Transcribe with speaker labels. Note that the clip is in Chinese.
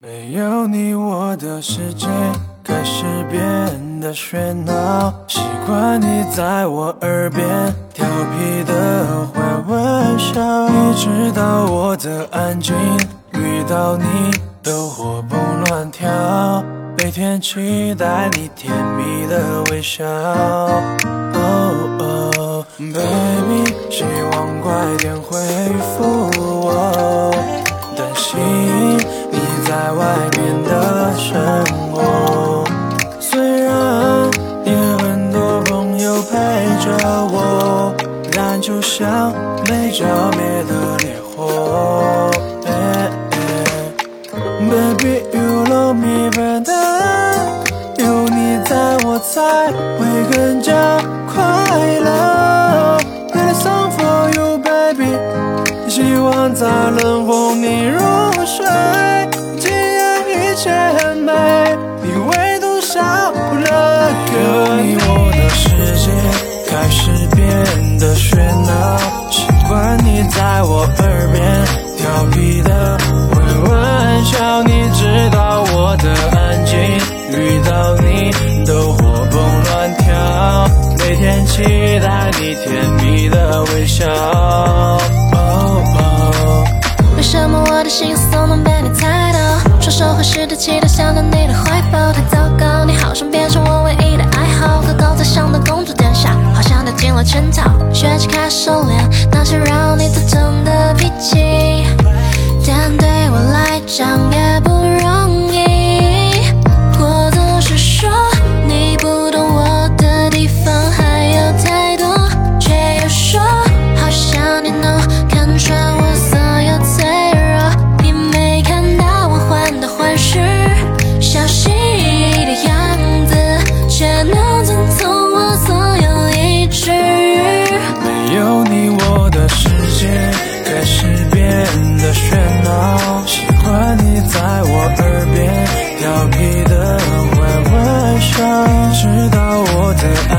Speaker 1: 没有你，我的世界开始变得喧闹。习惯你在我耳边调皮的坏玩笑，你知道我的安静，遇到你都活蹦乱跳。每天期待你甜蜜的微笑。Oh oh baby，希望快点回复就像没浇灭的烈火。Baby you love me better，有你在我才会更加快乐。Write a song for you baby，希望在能哄你入睡。今夜一切很美，你唯独少了个你。我的世界开始变得喧笑。Oh, oh
Speaker 2: 为什么我的心思总能被你猜到？双手合十的祈祷，想到你的怀抱，太糟糕，你好像变成我唯一的爱好。高高在上的公主殿下，好像掉进了圈套。学着开始收敛那些让你头疼的脾气。other